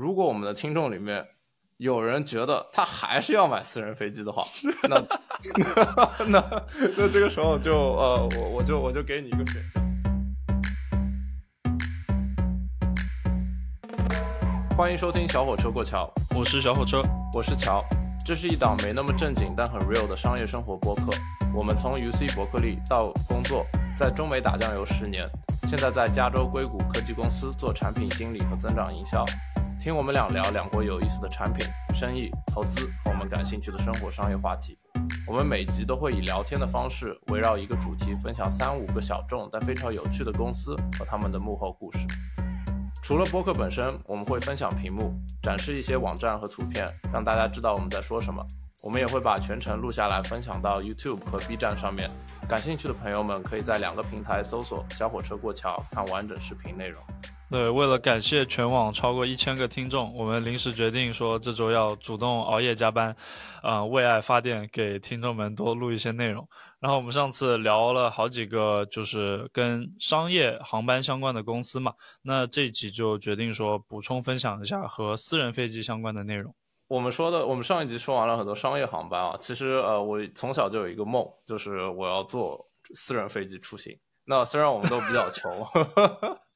如果我们的听众里面有人觉得他还是要买私人飞机的话，那 那那这个时候就呃，我我就我就给你一个选项。欢迎收听小火车过桥，我是小火车，我是乔。这是一档没那么正经但很 real 的商业生活播客。我们从 UC 伯克利到工作，在中美打酱油十年，现在在加州硅谷科技公司做产品经理和增长营销。听我们俩聊两国有意思的产品、生意、投资和我们感兴趣的生活商业话题。我们每集都会以聊天的方式，围绕一个主题，分享三五个小众但非常有趣的公司和他们的幕后故事。除了播客本身，我们会分享屏幕，展示一些网站和图片，让大家知道我们在说什么。我们也会把全程录下来，分享到 YouTube 和 B 站上面。感兴趣的朋友们可以在两个平台搜索“小火车过桥”，看完整视频内容。对，为了感谢全网超过一千个听众，我们临时决定说这周要主动熬夜加班，啊，为爱发电，给听众们多录一些内容。然后我们上次聊了好几个，就是跟商业航班相关的公司嘛，那这一集就决定说补充分享一下和私人飞机相关的内容。我们说的，我们上一集说完了很多商业航班啊，其实呃，我从小就有一个梦，就是我要坐私人飞机出行。那虽然我们都比较穷，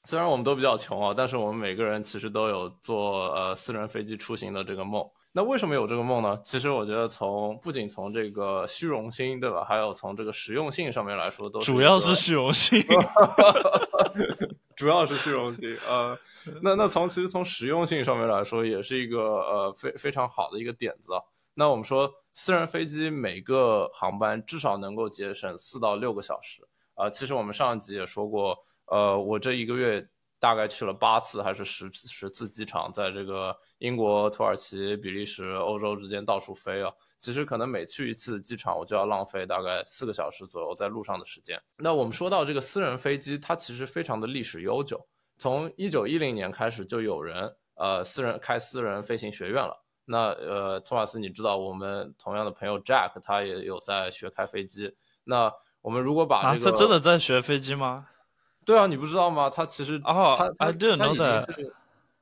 虽然我们都比较穷啊，但是我们每个人其实都有坐呃私人飞机出行的这个梦。那为什么有这个梦呢？其实我觉得从不仅从这个虚荣心，对吧？还有从这个实用性上面来说，都主要是虚荣心。主要是虚荣心，呃，那那从其实从实用性上面来说，也是一个呃非非常好的一个点子啊。那我们说，私人飞机每个航班至少能够节省四到六个小时。啊，其实我们上一集也说过，呃，我这一个月大概去了八次还是十十次机场，在这个英国、土耳其、比利时、欧洲之间到处飞啊。其实可能每去一次机场，我就要浪费大概四个小时左右在路上的时间。那我们说到这个私人飞机，它其实非常的历史悠久，从一九一零年开始就有人呃私人开私人飞行学院了。那呃，托马斯，你知道我们同样的朋友 Jack，他也有在学开飞机。那我们如果把这个，他真的在学飞机吗？对啊，你不知道吗？他其实啊，他他这能的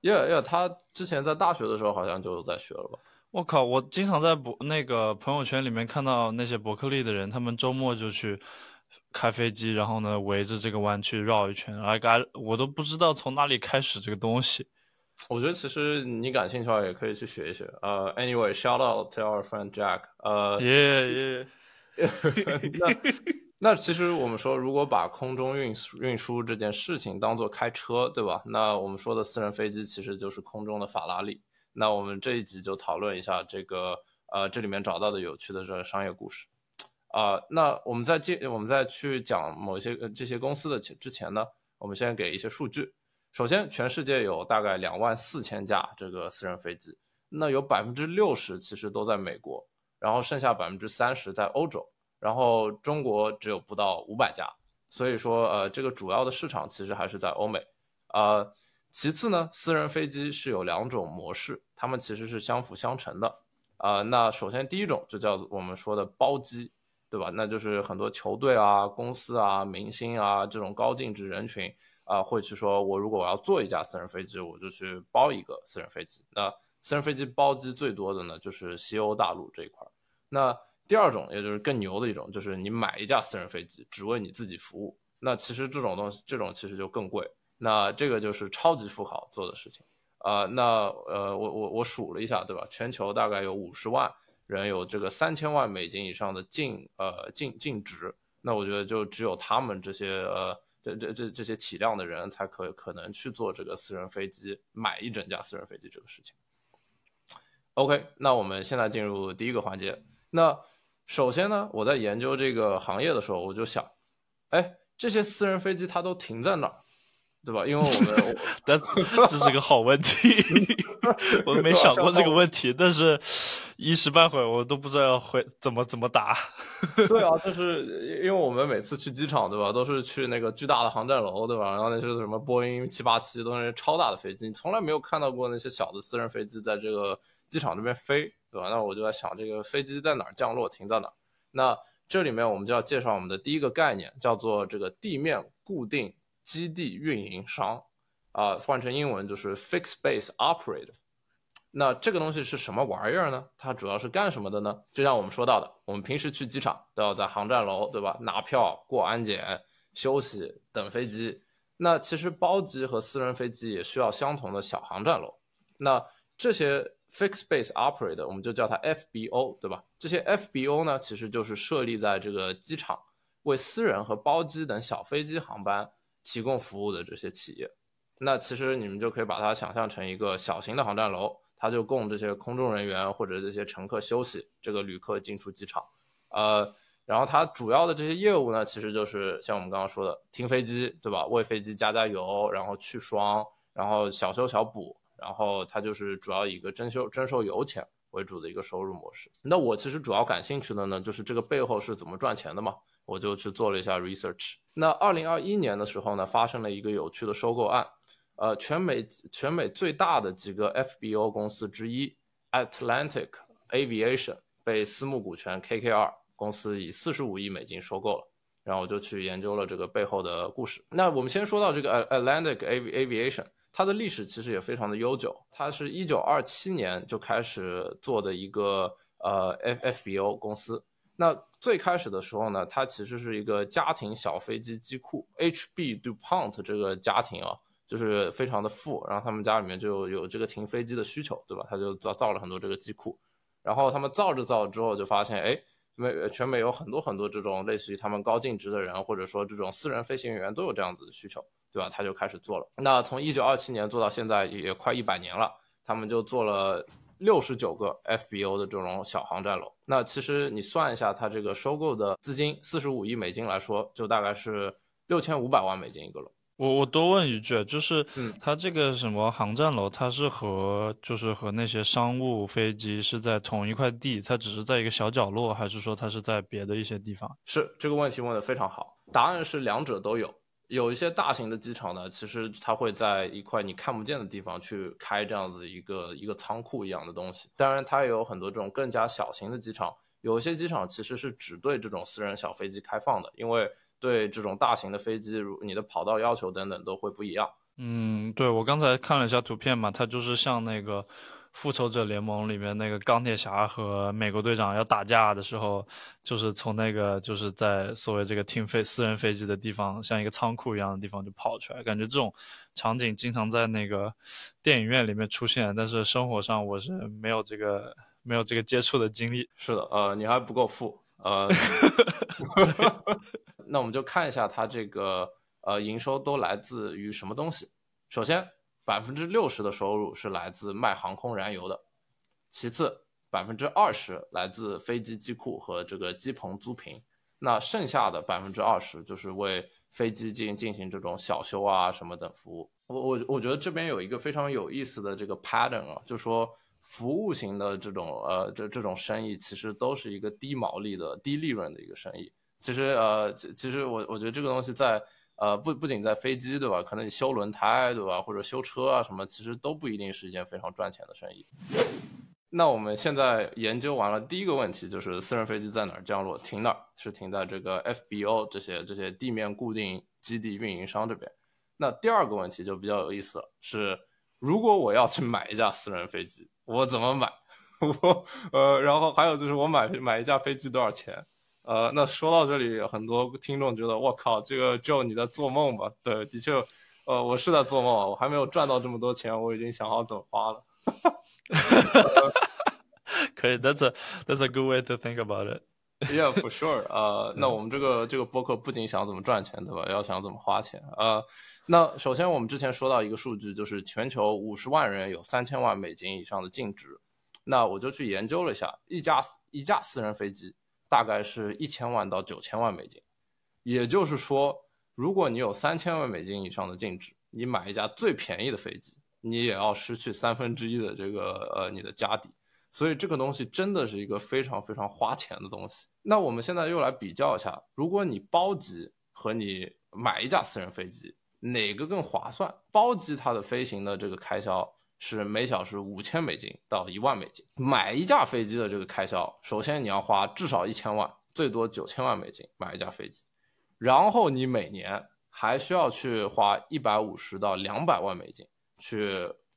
，Yeah Yeah，他之前在大学的时候好像就在学了吧。我靠！我经常在博那个朋友圈里面看到那些伯克利的人，他们周末就去开飞机，然后呢围着这个湾去绕一圈。哎，我都不知道从哪里开始这个东西。我觉得其实你感兴趣的话，也可以去学一学。呃，Anyway，shout out to our friend Jack。呃，耶耶。那那其实我们说，如果把空中运输运输这件事情当做开车，对吧？那我们说的私人飞机其实就是空中的法拉利。那我们这一集就讨论一下这个，呃，这里面找到的有趣的这个商业故事，啊，那我们在介，我们在去讲某些这些公司的前之前呢，我们先给一些数据。首先，全世界有大概两万四千架这个私人飞机，那有百分之六十其实都在美国，然后剩下百分之三十在欧洲，然后中国只有不到五百家，所以说，呃，这个主要的市场其实还是在欧美，啊。其次呢，私人飞机是有两种模式，它们其实是相辅相成的啊。那首先第一种就叫做我们说的包机，对吧？那就是很多球队啊、公司啊、明星啊这种高净值人群啊，会去说，我如果我要坐一架私人飞机，我就去包一个私人飞机。那私人飞机包机最多的呢，就是西欧大陆这一块儿。那第二种，也就是更牛的一种，就是你买一架私人飞机，只为你自己服务。那其实这种东西，这种其实就更贵。那这个就是超级富豪做的事情啊。那呃，我我我数了一下，对吧？全球大概有五十万人有这个三千万美金以上的净呃净净值。那我觉得就只有他们这些呃这这这这些体量的人才可可能去做这个私人飞机，买一整架私人飞机这个事情。OK，那我们现在进入第一个环节。那首先呢，我在研究这个行业的时候，我就想，哎，这些私人飞机它都停在哪儿？对吧？因为我们，但 这是个好问题，我没想过这个问题，但是一时半会儿我都不知道要回怎么怎么答。对啊，就是因为我们每次去机场，对吧，都是去那个巨大的航站楼，对吧？然后那些什么波音七八七都是超大的飞机，你从来没有看到过那些小的私人飞机在这个机场这边飞，对吧？那我就在想，这个飞机在哪儿降落，停在哪儿？那这里面我们就要介绍我们的第一个概念，叫做这个地面固定。基地运营商，啊，换成英文就是 fixed base operator。那这个东西是什么玩意儿呢？它主要是干什么的呢？就像我们说到的，我们平时去机场都要在航站楼，对吧？拿票、过安检、休息、等飞机。那其实包机和私人飞机也需要相同的小航站楼。那这些 fixed base operator 我们就叫它 FBO，对吧？这些 FBO 呢，其实就是设立在这个机场，为私人和包机等小飞机航班提供服务的这些企业。那其实你们就可以把它想象成一个小型的航站楼，它就供这些空中人员或者这些乘客休息，这个旅客进出机场。呃，然后它主要的这些业务呢，其实就是像我们刚刚说的停飞机，对吧？为飞机加加油，然后去霜，然后小修小补，然后它就是主要以一个征收征收油钱为主的一个收入模式。那我其实主要感兴趣的呢，就是这个背后是怎么赚钱的嘛，我就去做了一下 research。那二零二一年的时候呢，发生了一个有趣的收购案。呃，全美全美最大的几个 FBO 公司之一 Atlantic Aviation 被私募股权 KKR 公司以四十五亿美金收购了，然后我就去研究了这个背后的故事。那我们先说到这个 Atlantic Aviation，它的历史其实也非常的悠久，它是一九二七年就开始做的一个呃 FFBO 公司。那最开始的时候呢，它其实是一个家庭小飞机机库，HB Dupont 这个家庭啊。就是非常的富，然后他们家里面就有这个停飞机的需求，对吧？他就造造了很多这个机库，然后他们造着造着之后就发现，哎，美全美有很多很多这种类似于他们高净值的人，或者说这种私人飞行员都有这样子的需求，对吧？他就开始做了。那从一九二七年做到现在也快一百年了，他们就做了六十九个 FBO 的这种小航站楼。那其实你算一下，它这个收购的资金四十五亿美金来说，就大概是六千五百万美金一个楼。我我多问一句，就是它这个什么航站楼，它是和就是和那些商务飞机是在同一块地，它只是在一个小角落，还是说它是在别的一些地方？是这个问题问的非常好，答案是两者都有。有一些大型的机场呢，其实它会在一块你看不见的地方去开这样子一个一个仓库一样的东西。当然，它也有很多这种更加小型的机场，有些机场其实是只对这种私人小飞机开放的，因为。对这种大型的飞机，如你的跑道要求等等都会不一样。嗯，对我刚才看了一下图片嘛，它就是像那个复仇者联盟里面那个钢铁侠和美国队长要打架的时候，就是从那个就是在所谓这个停飞私人飞机的地方，像一个仓库一样的地方就跑出来。感觉这种场景经常在那个电影院里面出现，但是生活上我是没有这个没有这个接触的经历。是的，呃，你还不够富，呃。那我们就看一下它这个呃营收都来自于什么东西。首先，百分之六十的收入是来自卖航空燃油的，其次百分之二十来自飞机机库和这个机棚租赁，那剩下的百分之二十就是为飞机进进行这种小修啊什么等服务。我我我觉得这边有一个非常有意思的这个 pattern 啊，就说服务型的这种呃这这种生意其实都是一个低毛利的低利润的一个生意。其实呃，其其实我我觉得这个东西在呃不不仅在飞机对吧？可能你修轮胎对吧？或者修车啊什么，其实都不一定是一件非常赚钱的生意。那我们现在研究完了第一个问题，就是私人飞机在哪儿降落？停哪儿？是停在这个 FBO 这些这些地面固定基地运营商这边。那第二个问题就比较有意思了，是如果我要去买一架私人飞机，我怎么买？我呃，然后还有就是我买买一架飞机多少钱？呃，那说到这里，很多听众觉得我靠，这个 Joe 你在做梦吧？对，的确，呃，我是在做梦，我还没有赚到这么多钱，我已经想好怎么花了。可以，That's a That's a good way to think about it. Yeah, for sure. 呃，那我们这个这个播客不仅想怎么赚钱，对吧？要想怎么花钱。呃，那首先我们之前说到一个数据，就是全球五十万人有三千万美金以上的净值。那我就去研究了一下，一架一架私人飞机。大概是一千万到九千万美金，也就是说，如果你有三千万美金以上的净值，你买一架最便宜的飞机，你也要失去三分之一的这个呃你的家底，所以这个东西真的是一个非常非常花钱的东西。那我们现在又来比较一下，如果你包机和你买一架私人飞机，哪个更划算？包机它的飞行的这个开销。是每小时五千美金到一万美金，买一架飞机的这个开销，首先你要花至少一千万，最多九千万美金买一架飞机，然后你每年还需要去花一百五十到两百万美金去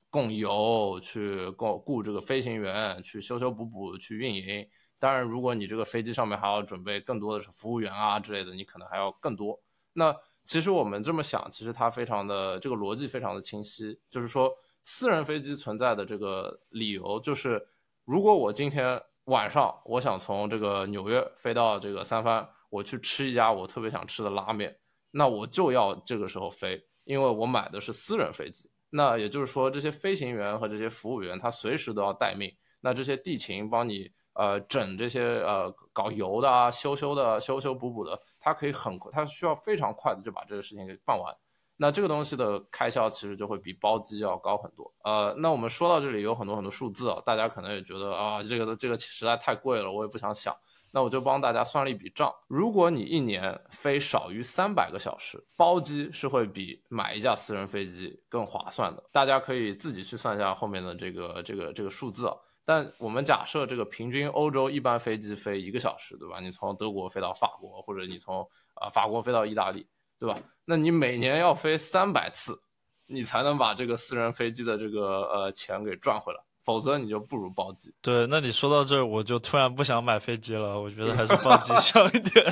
供油、去雇雇这个飞行员、去修修补补、去运营。当然，如果你这个飞机上面还要准备更多的是服务员啊之类的，你可能还要更多。那其实我们这么想，其实它非常的这个逻辑非常的清晰，就是说私人飞机存在的这个理由就是，如果我今天晚上我想从这个纽约飞到这个三藩，我去吃一家我特别想吃的拉面，那我就要这个时候飞，因为我买的是私人飞机。那也就是说，这些飞行员和这些服务员他随时都要待命，那这些地勤帮你。呃，整这些呃搞油的啊，修修的，修修补补的，他可以很快，它需要非常快的就把这个事情给办完。那这个东西的开销其实就会比包机要高很多。呃，那我们说到这里有很多很多数字啊，大家可能也觉得啊，这个这个实在太贵了，我也不想想。那我就帮大家算了一笔账，如果你一年飞少于三百个小时，包机是会比买一架私人飞机更划算的。大家可以自己去算一下后面的这个这个这个数字啊。但我们假设这个平均欧洲一般飞机飞一个小时，对吧？你从德国飞到法国，或者你从啊法国飞到意大利，对吧？那你每年要飞三百次，你才能把这个私人飞机的这个呃钱给赚回来，否则你就不如包机。对，那你说到这儿，我就突然不想买飞机了，我觉得还是包机香一点。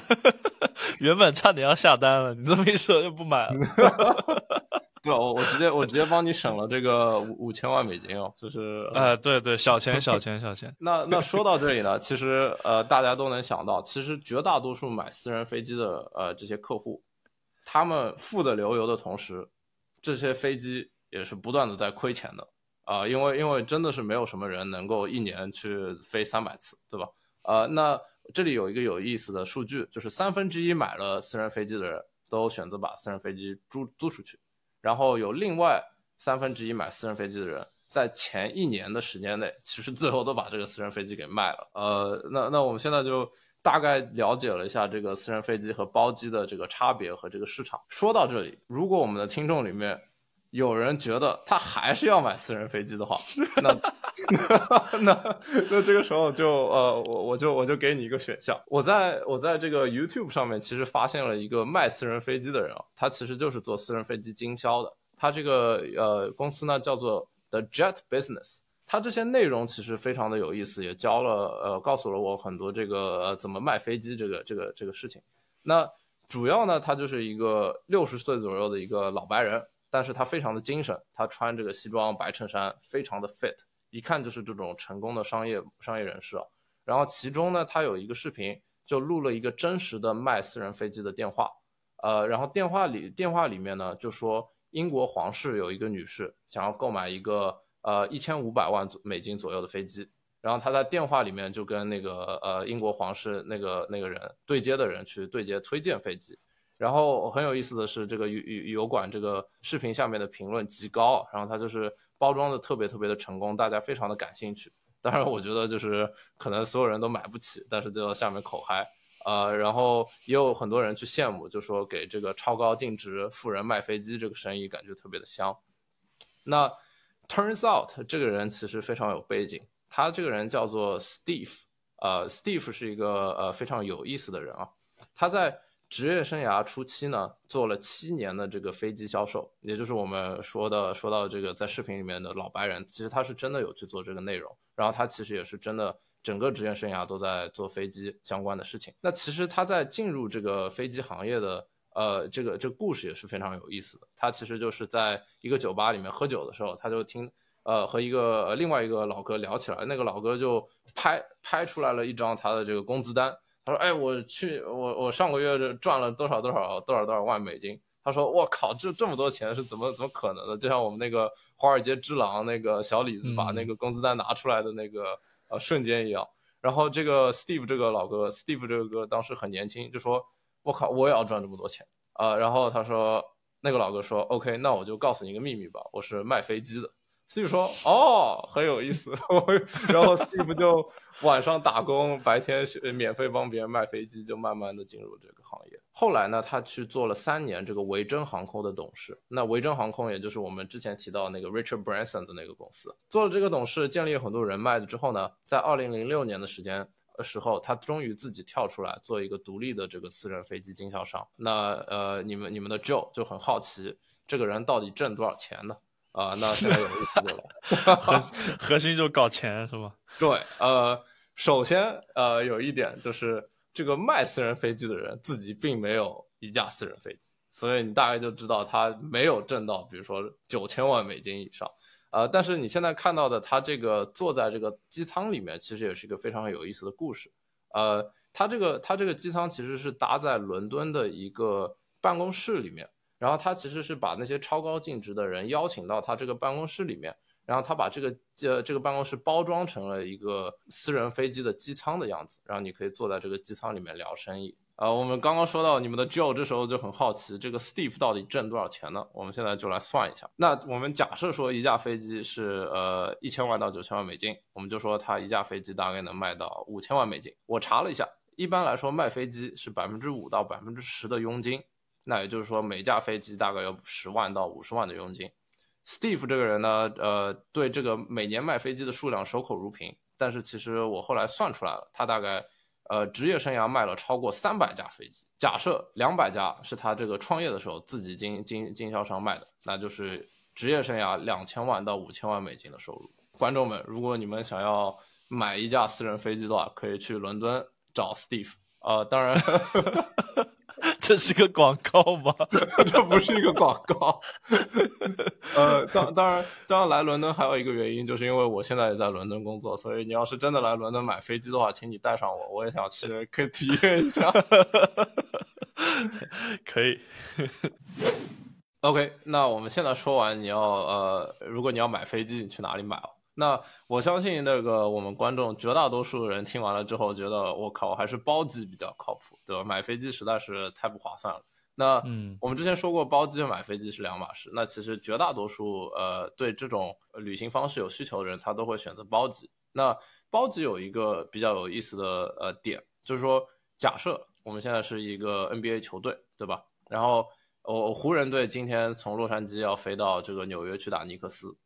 原本差点要下单了，你这么一说就不买了。对，我我直接我直接帮你省了这个五五千万美金哦，就是，呃，对对，小钱小钱小钱。那那说到这里呢，其实呃，大家都能想到，其实绝大多数买私人飞机的呃这些客户，他们富的流油的同时，这些飞机也是不断的在亏钱的啊，因为因为真的是没有什么人能够一年去飞三百次，对吧？呃，那这里有一个有意思的数据，就是三分之一买了私人飞机的人都选择把私人飞机租租出去。然后有另外三分之一买私人飞机的人，在前一年的时间内，其实最后都把这个私人飞机给卖了。呃，那那我们现在就大概了解了一下这个私人飞机和包机的这个差别和这个市场。说到这里，如果我们的听众里面有人觉得他还是要买私人飞机的话，那那那这个时候就呃，我我就我就给你一个选项。我在我在这个 YouTube 上面其实发现了一个卖私人飞机的人啊，他其实就是做私人飞机经销的。他这个呃公司呢叫做 The Jet Business，他这些内容其实非常的有意思，也教了呃告诉了我很多这个怎么卖飞机这个这个这个事情。那主要呢，他就是一个六十岁左右的一个老白人。但是他非常的精神，他穿这个西装白衬衫，非常的 fit，一看就是这种成功的商业商业人士啊。然后其中呢，他有一个视频，就录了一个真实的卖私人飞机的电话，呃，然后电话里电话里面呢就说英国皇室有一个女士想要购买一个呃一千五百万美金左右的飞机，然后他在电话里面就跟那个呃英国皇室那个那个人对接的人去对接推荐飞机。然后很有意思的是，这个油油油管这个视频下面的评论极高，然后他就是包装的特别特别的成功，大家非常的感兴趣。当然，我觉得就是可能所有人都买不起，但是就在下面口嗨，呃，然后也有很多人去羡慕，就说给这个超高净值富人卖飞机这个生意感觉特别的香。那 turns out 这个人其实非常有背景，他这个人叫做 Steve，呃，Steve 是一个呃非常有意思的人啊，他在。职业生涯初期呢，做了七年的这个飞机销售，也就是我们说的说到这个在视频里面的老白人，其实他是真的有去做这个内容，然后他其实也是真的整个职业生涯都在做飞机相关的事情。那其实他在进入这个飞机行业的呃这个这个故事也是非常有意思的。他其实就是在一个酒吧里面喝酒的时候，他就听呃和一个另外一个老哥聊起来，那个老哥就拍拍出来了一张他的这个工资单。他说：“哎，我去，我我上个月赚了多少多少多少多少万美金。”他说：“我靠，这这么多钱是怎么怎么可能的？就像我们那个华尔街之狼那个小李子把那个工资单拿出来的那个呃瞬间一样。”然后这个 Steve 这个老哥，Steve 这个哥当时很年轻，就说：“我靠，我也要赚这么多钱啊！”然后他说：“那个老哥说，OK，那我就告诉你一个秘密吧，我是卖飞机的。” Steve 说：“哦，很有意思。”然后 Steve 就晚上打工，白天免费帮别人卖飞机，就慢慢的进入这个行业。后来呢，他去做了三年这个维珍航空的董事。那维珍航空也就是我们之前提到那个 Richard Branson 的那个公司，做了这个董事，建立很多人脉的之后呢，在二零零六年的时间时候，他终于自己跳出来做一个独立的这个私人飞机经销商。那呃，你们你们的 Joe 就很好奇，这个人到底挣多少钱呢？啊，那现在有意思了。核核心就搞钱是吗？对，呃，首先呃有一点就是这个卖私人飞机的人自己并没有一架私人飞机，所以你大概就知道他没有挣到，比如说九千万美金以上。呃，但是你现在看到的他这个坐在这个机舱里面，其实也是一个非常有意思的故事。呃，他这个他这个机舱其实是搭在伦敦的一个办公室里面。然后他其实是把那些超高净值的人邀请到他这个办公室里面，然后他把这个这这个办公室包装成了一个私人飞机的机舱的样子，然后你可以坐在这个机舱里面聊生意。呃，我们刚刚说到你们的 Joe 这时候就很好奇，这个 Steve 到底挣多少钱呢？我们现在就来算一下。那我们假设说一架飞机是呃一千万到九千万美金，我们就说他一架飞机大概能卖到五千万美金。我查了一下，一般来说卖飞机是百分之五到百分之十的佣金。那也就是说，每架飞机大概有十万到五十万的佣金。Steve 这个人呢，呃，对这个每年卖飞机的数量守口如瓶。但是其实我后来算出来了，他大概呃职业生涯卖了超过三百架飞机。假设两百架是他这个创业的时候自己经经经销商卖的，那就是职业生涯两千万到五千万美金的收入。观众们，如果你们想要买一架私人飞机的话，可以去伦敦找 Steve。呃，当然。这是个广告吗？这不是一个广告。呃，当当然，当然来伦敦还有一个原因，就是因为我现在也在伦敦工作，所以你要是真的来伦敦买飞机的话，请你带上我，我也想去，可以体验一下。可以。OK，那我们现在说完，你要呃，如果你要买飞机，你去哪里买哦？那我相信那个我们观众绝大多数人听完了之后，觉得我靠，还是包机比较靠谱，对吧？买飞机实在是太不划算了。那嗯，我们之前说过，包机和买飞机是两码事。那其实绝大多数呃对这种旅行方式有需求的人，他都会选择包机。那包机有一个比较有意思的呃点，就是说，假设我们现在是一个 NBA 球队，对吧？然后我湖人队今天从洛杉矶要飞到这个纽约去打尼克斯，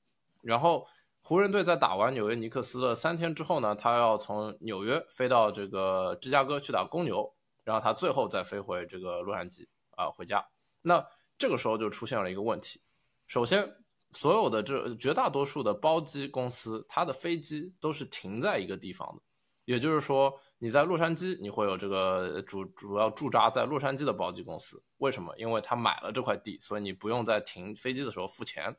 然后。湖人队在打完纽约尼克斯的三天之后呢，他要从纽约飞到这个芝加哥去打公牛，然后他最后再飞回这个洛杉矶啊回家。那这个时候就出现了一个问题，首先，所有的这绝大多数的包机公司，它的飞机都是停在一个地方的，也就是说，你在洛杉矶，你会有这个主主要驻扎在洛杉矶的包机公司。为什么？因为他买了这块地，所以你不用在停飞机的时候付钱。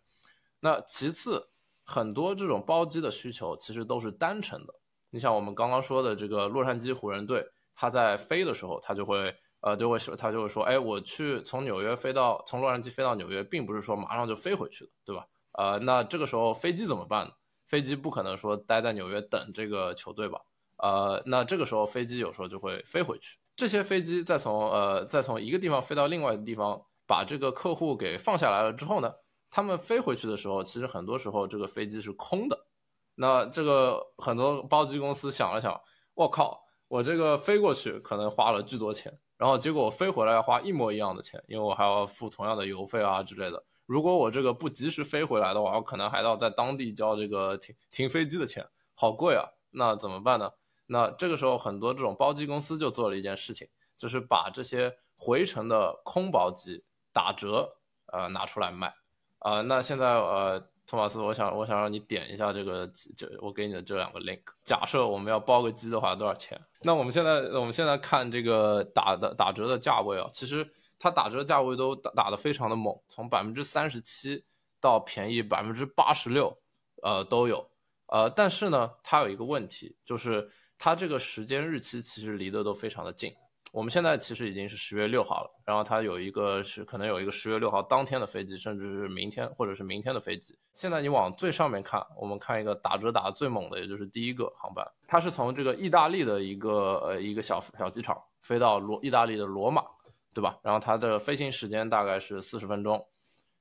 那其次。很多这种包机的需求其实都是单程的。你像我们刚刚说的这个洛杉矶湖人队，他在飞的时候，他就会呃就会说他就会说，哎，我去从纽约飞到从洛杉矶飞到纽约，并不是说马上就飞回去的，对吧？呃，那这个时候飞机怎么办呢？飞机不可能说待在纽约等这个球队吧？呃，那这个时候飞机有时候就会飞回去。这些飞机再从呃再从一个地方飞到另外一个地方，把这个客户给放下来了之后呢？他们飞回去的时候，其实很多时候这个飞机是空的。那这个很多包机公司想了想，我靠，我这个飞过去可能花了巨多钱，然后结果我飞回来要花一模一样的钱，因为我还要付同样的油费啊之类的。如果我这个不及时飞回来的话，我可能还要在当地交这个停停飞机的钱，好贵啊。那怎么办呢？那这个时候很多这种包机公司就做了一件事情，就是把这些回程的空包机打折，呃，拿出来卖。啊，那现在呃，托马斯，我想我想让你点一下这个，这我给你的这两个 link。假设我们要包个机的话，多少钱？那我们现在我们现在看这个打的打折的价位啊，其实它打折价位都打打的非常的猛，从百分之三十七到便宜百分之八十六，呃都有。呃，但是呢，它有一个问题，就是它这个时间日期其实离得都非常的近。我们现在其实已经是十月六号了，然后它有一个是可能有一个十月六号当天的飞机，甚至是明天或者是明天的飞机。现在你往最上面看，我们看一个打折打的最猛的，也就是第一个航班，它是从这个意大利的一个呃一个小小机场飞到罗意大利的罗马，对吧？然后它的飞行时间大概是四十分钟，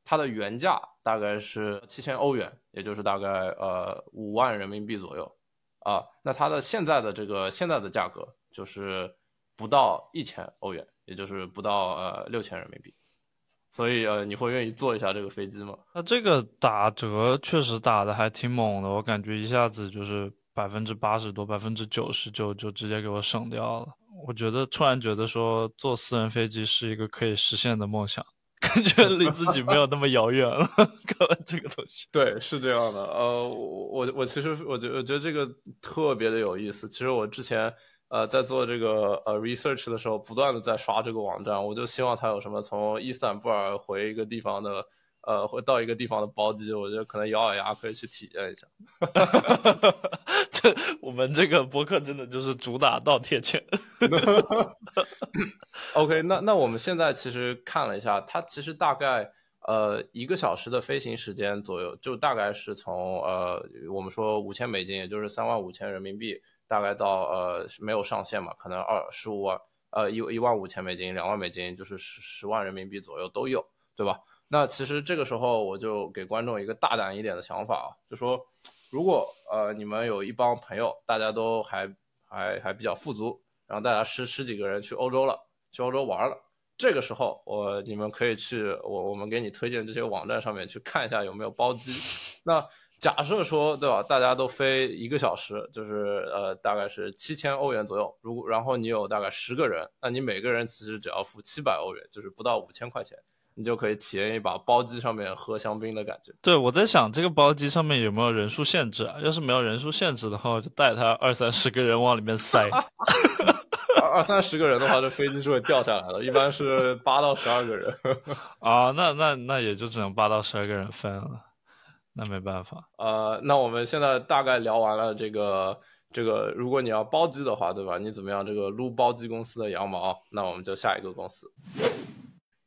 它的原价大概是七千欧元，也就是大概呃五万人民币左右啊。那它的现在的这个现在的价格就是。不到一千欧元，也就是不到呃六千人民币，所以呃你会愿意坐一下这个飞机吗？那这个打折确实打的还挺猛的，我感觉一下子就是百分之八十多、百分之九十就就直接给我省掉了。我觉得突然觉得说坐私人飞机是一个可以实现的梦想，感觉离自己没有那么遥远了。看完这个东西，对，是这样的。呃，我我我其实我觉我觉得这个特别的有意思。其实我之前呃在做这个呃 research 的时候，不断的在刷这个网站，我就希望它有什么从伊斯坦布尔回一个地方的。呃，回到一个地方的包机，我觉得可能咬咬牙可以去体验一下。这我们这个博客真的就是主打倒贴钱。OK，那那我们现在其实看了一下，它其实大概呃一个小时的飞行时间左右，就大概是从呃我们说五千美金，也就是三万五千人民币，大概到呃没有上限嘛，可能二十五万呃一一万五千美金，两万美金，就是十十万人民币左右都有，对吧？那其实这个时候我就给观众一个大胆一点的想法啊，就说如果呃你们有一帮朋友，大家都还还还比较富足，然后大家十十几个人去欧洲了，去欧洲玩了，这个时候我你们可以去我我们给你推荐这些网站上面去看一下有没有包机。那假设说对吧，大家都飞一个小时，就是呃大概是七千欧元左右，如果然后你有大概十个人，那你每个人其实只要付七百欧元，就是不到五千块钱。你就可以体验一把包机上面喝香槟的感觉。对，我在想这个包机上面有没有人数限制啊？要是没有人数限制的话，我就带他二三十个人往里面塞。二三十个人的话，这飞机是会掉下来的。一般是八到十二个人。啊，那那那也就只能八到十二个人分了。那没办法。呃，那我们现在大概聊完了这个这个，如果你要包机的话，对吧？你怎么样？这个撸包机公司的羊毛？那我们就下一个公司。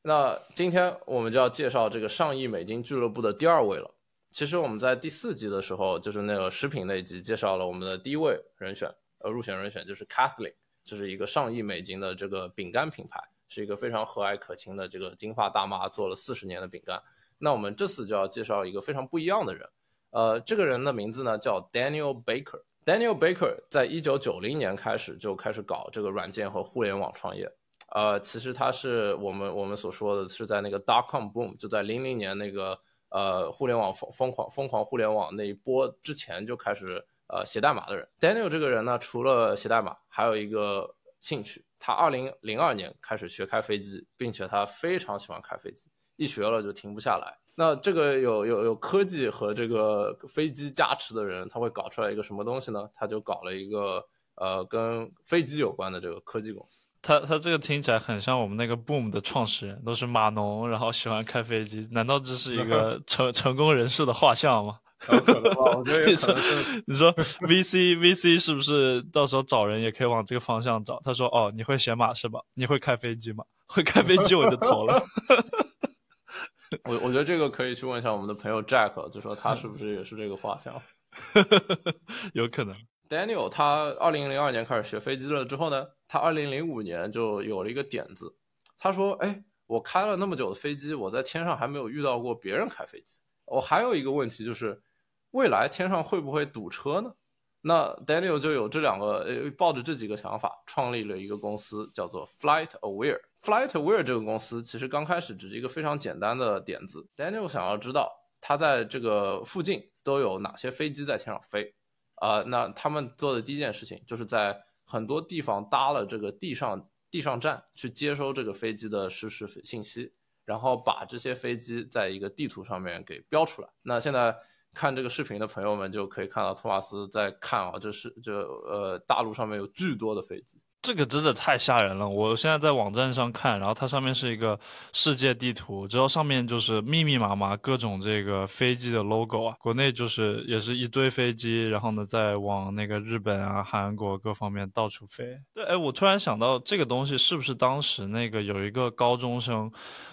那今天我们就要介绍这个上亿美金俱乐部的第二位了。其实我们在第四集的时候，就是那个食品那集，介绍了我们的第一位人选，呃，入选人选就是 Kathleen，就是一个上亿美金的这个饼干品牌，是一个非常和蔼可亲的这个金发大妈，做了四十年的饼干。那我们这次就要介绍一个非常不一样的人，呃，这个人的名字呢叫 Daniel Baker。Daniel Baker 在一九九零年开始就开始搞这个软件和互联网创业。呃，其实他是我们我们所说的是在那个 dot com boom，就在零零年那个呃互联网疯疯狂疯狂互联网那一波之前就开始呃写代码的人。Daniel 这个人呢，除了写代码，还有一个兴趣，他二零零二年开始学开飞机，并且他非常喜欢开飞机，一学了就停不下来。那这个有有有科技和这个飞机加持的人，他会搞出来一个什么东西呢？他就搞了一个呃跟飞机有关的这个科技公司。他他这个听起来很像我们那个 Boom 的创始人，都是码农，然后喜欢开飞机。难道这是一个 成成功人士的画像吗？我觉得你说你说 VC VC 是不是到时候找人也可以往这个方向找？他说哦，你会写码是吧？你会开飞机吗？会开飞机我就投了。我我觉得这个可以去问一下我们的朋友 Jack，就说他是不是也是这个画像？有可能。Daniel 他二零零二年开始学飞机了之后呢？他二零零五年就有了一个点子，他说：“哎，我开了那么久的飞机，我在天上还没有遇到过别人开飞机。我还有一个问题就是，未来天上会不会堵车呢？”那 Daniel 就有这两个，呃，抱着这几个想法，创立了一个公司，叫做 Flight Aware。Flight Aware 这个公司其实刚开始只是一个非常简单的点子。Daniel 想要知道，他在这个附近都有哪些飞机在天上飞，啊，那他们做的第一件事情就是在很多地方搭了这个地上地上站，去接收这个飞机的实时信息，然后把这些飞机在一个地图上面给标出来。那现在看这个视频的朋友们就可以看到托马斯在看啊，就是就呃大陆上面有巨多的飞机。这个真的太吓人了！我现在在网站上看，然后它上面是一个世界地图，之后上面就是密密麻麻各种这个飞机的 logo 啊，国内就是也是一堆飞机，然后呢再往那个日本啊、韩国各方面到处飞。对，哎，我突然想到这个东西是不是当时那个有一个高中生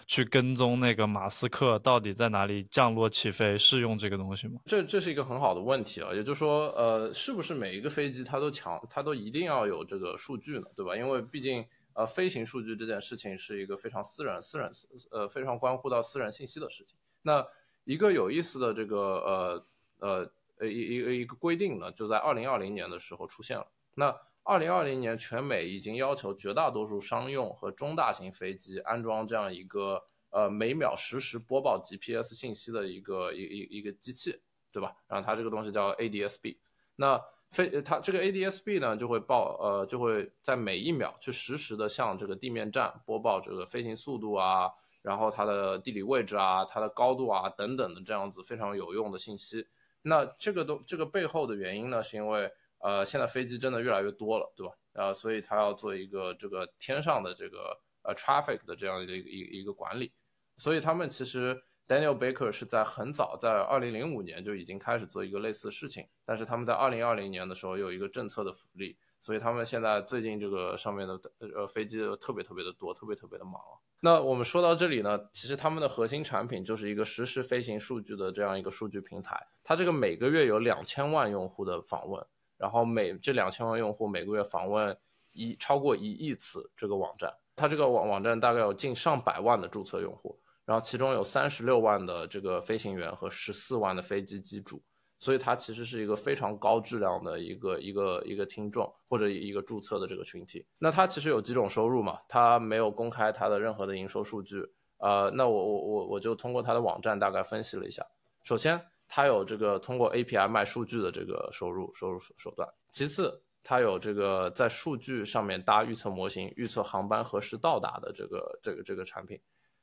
去跟踪那个马斯克到底在哪里降落起飞，是用这个东西吗？这这是一个很好的问题啊，也就是说，呃，是不是每一个飞机它都强，它都一定要有这个数据呢？对吧？因为毕竟，呃，飞行数据这件事情是一个非常私人、私人、私呃，非常关乎到私人信息的事情。那一个有意思的这个，呃，呃，呃，一一个一个规定呢，就在二零二零年的时候出现了。那二零二零年，全美已经要求绝大多数商用和中大型飞机安装这样一个，呃，每秒实时播报 GPS 信息的一个一一一个机器，对吧？然后它这个东西叫 ADS-B。那飞它这个 ADS-B 呢，就会报呃，就会在每一秒去实时的向这个地面站播报这个飞行速度啊，然后它的地理位置啊、它的高度啊等等的这样子非常有用的信息。那这个都这个背后的原因呢，是因为呃现在飞机真的越来越多了，对吧？呃，所以它要做一个这个天上的这个呃 traffic 的这样的一个一一个管理。所以他们其实 Daniel Baker 是在很早，在二零零五年就已经开始做一个类似事情，但是他们在二零二零年的时候有一个政策的福利。所以他们现在最近这个上面的呃飞机特别特别的多，特别特别的忙。那我们说到这里呢，其实他们的核心产品就是一个实时飞行数据的这样一个数据平台。它这个每个月有两千万用户的访问，然后每这两千万用户每个月访问一超过一亿次这个网站。它这个网网站大概有近上百万的注册用户，然后其中有三十六万的这个飞行员和十四万的飞机机主。所以它其实是一个非常高质量的一个一个一个听众或者一个注册的这个群体。那它其实有几种收入嘛？它没有公开它的任何的营收数据。呃，那我我我我就通过它的网站大概分析了一下。首先，它有这个通过 API 卖数据的这个收入收入手段。其次，它有这个在数据上面搭预测模型，预测航班何时到达的这个这个这个产品。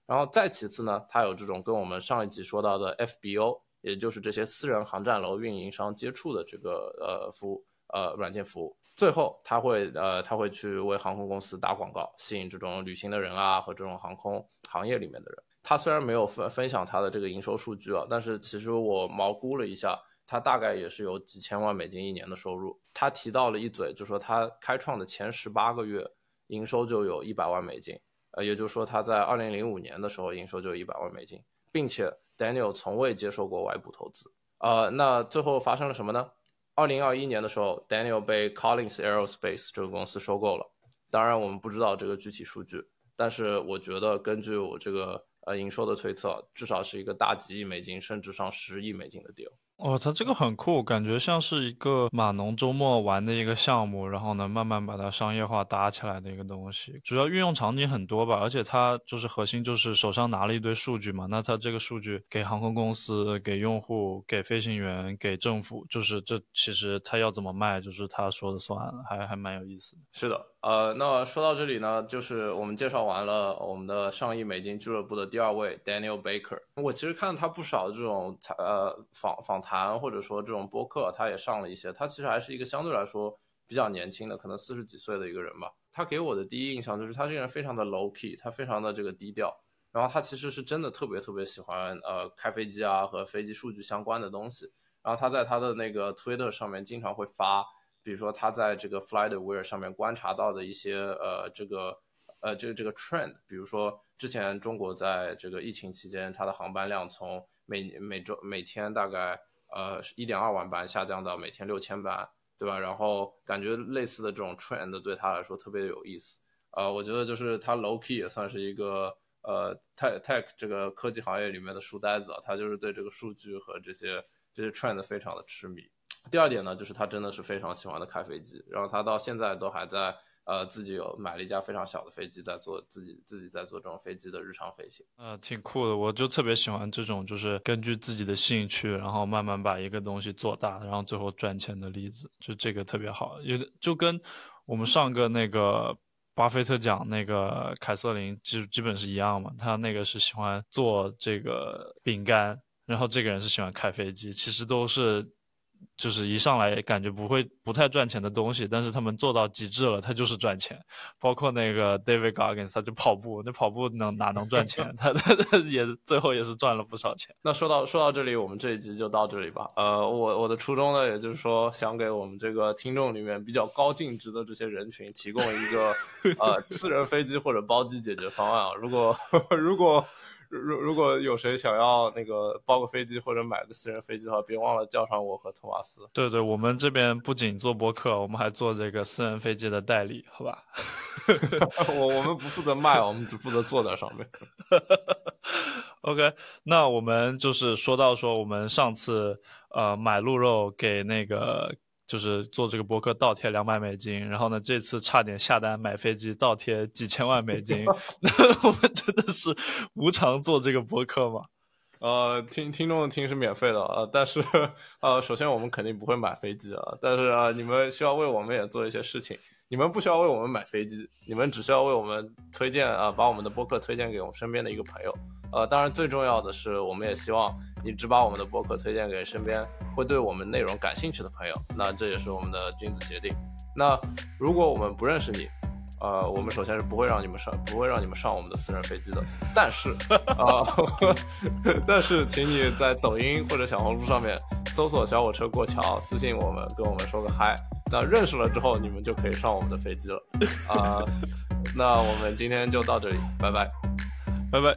然后再其次呢，它有这种跟我们上一集说到的 FBO。也就是这些私人航站楼运营商接触的这个呃服务呃软件服务，最后他会呃他会去为航空公司打广告，吸引这种旅行的人啊和这种航空行业里面的人。他虽然没有分分享他的这个营收数据啊，但是其实我毛估了一下，他大概也是有几千万美金一年的收入。他提到了一嘴，就说他开创的前十八个月营收就有一百万美金，呃，也就是说他在二零零五年的时候营收就有一百万美金，并且。Daniel 从未接受过外部投资，呃，那最后发生了什么呢？二零二一年的时候，Daniel 被 Collins Aerospace 这个公司收购了。当然，我们不知道这个具体数据，但是我觉得根据我这个呃营收的推测，至少是一个大几亿美金，甚至上十亿美金的 deal。哦，它这个很酷，感觉像是一个码农周末玩的一个项目，然后呢，慢慢把它商业化搭起来的一个东西。主要运用场景很多吧，而且它就是核心就是手上拿了一堆数据嘛，那它这个数据给航空公司、给用户、给飞行员、给政府，就是这其实它要怎么卖，就是他说的算了，还还蛮有意思的。是的，呃，那说到这里呢，就是我们介绍完了我们的上亿美金俱乐部的第二位 Daniel Baker。我其实看他不少这种呃访访。谈或者说这种播客，他也上了一些。他其实还是一个相对来说比较年轻的，可能四十几岁的一个人吧。他给我的第一印象就是他这个人非常的 low key，他非常的这个低调。然后他其实是真的特别特别喜欢呃开飞机啊和飞机数据相关的东西。然后他在他的那个 Twitter 上面经常会发，比如说他在这个 FlightAware 上面观察到的一些呃这个呃这个这个 trend，比如说之前中国在这个疫情期间，它的航班量从每每周每天大概呃，一点二万班下降到每天六千班，对吧？然后感觉类似的这种 trend 对他来说特别有意思。呃，我觉得就是他 low key 也算是一个呃 tech tech 这个科技行业里面的书呆子，他就是对这个数据和这些这些 trend 非常的痴迷。第二点呢，就是他真的是非常喜欢的开飞机，然后他到现在都还在。呃，自己有买了一架非常小的飞机，在做自己自己在做这种飞机的日常飞行。呃，挺酷的，我就特别喜欢这种，就是根据自己的兴趣，然后慢慢把一个东西做大，然后最后赚钱的例子，就这个特别好。有的就跟我们上个那个巴菲特讲那个凯瑟琳，就基本是一样嘛。他那个是喜欢做这个饼干，然后这个人是喜欢开飞机，其实都是。就是一上来感觉不会不太赚钱的东西，但是他们做到极致了，他就是赚钱。包括那个 David Goggins，他就跑步，那跑步能哪能赚钱？他他他也最后也是赚了不少钱。那说到说到这里，我们这一集就到这里吧。呃，我我的初衷呢，也就是说想给我们这个听众里面比较高净值的这些人群提供一个 呃私人飞机或者包机解决方案啊。如果 如果。如如果有谁想要那个包个飞机或者买个私人飞机的话，别忘了叫上我和托马斯。对对，我们这边不仅做播客，我们还做这个私人飞机的代理，好吧？我我们不负责卖，我们只负责坐在上面。OK，那我们就是说到说我们上次呃买鹿肉给那个。就是做这个博客倒贴两百美金，然后呢，这次差点下单买飞机倒贴几千万美金，我们真的是无偿做这个博客吗？呃，听听众听是免费的呃，但是呃，首先我们肯定不会买飞机啊，但是啊，你们需要为我们也做一些事情，你们不需要为我们买飞机，你们只需要为我们推荐啊，把我们的播客推荐给我们身边的一个朋友。呃，当然最重要的是，我们也希望你只把我们的播客推荐给身边会对我们内容感兴趣的朋友。那这也是我们的君子协定。那如果我们不认识你，呃，我们首先是不会让你们上，不会让你们上我们的私人飞机的。但是，啊，但是，请你在抖音或者小红书上面搜索“小火车过桥”，私信我们，跟我们说个嗨。那认识了之后，你们就可以上我们的飞机了。啊，那我们今天就到这里，拜拜，拜拜。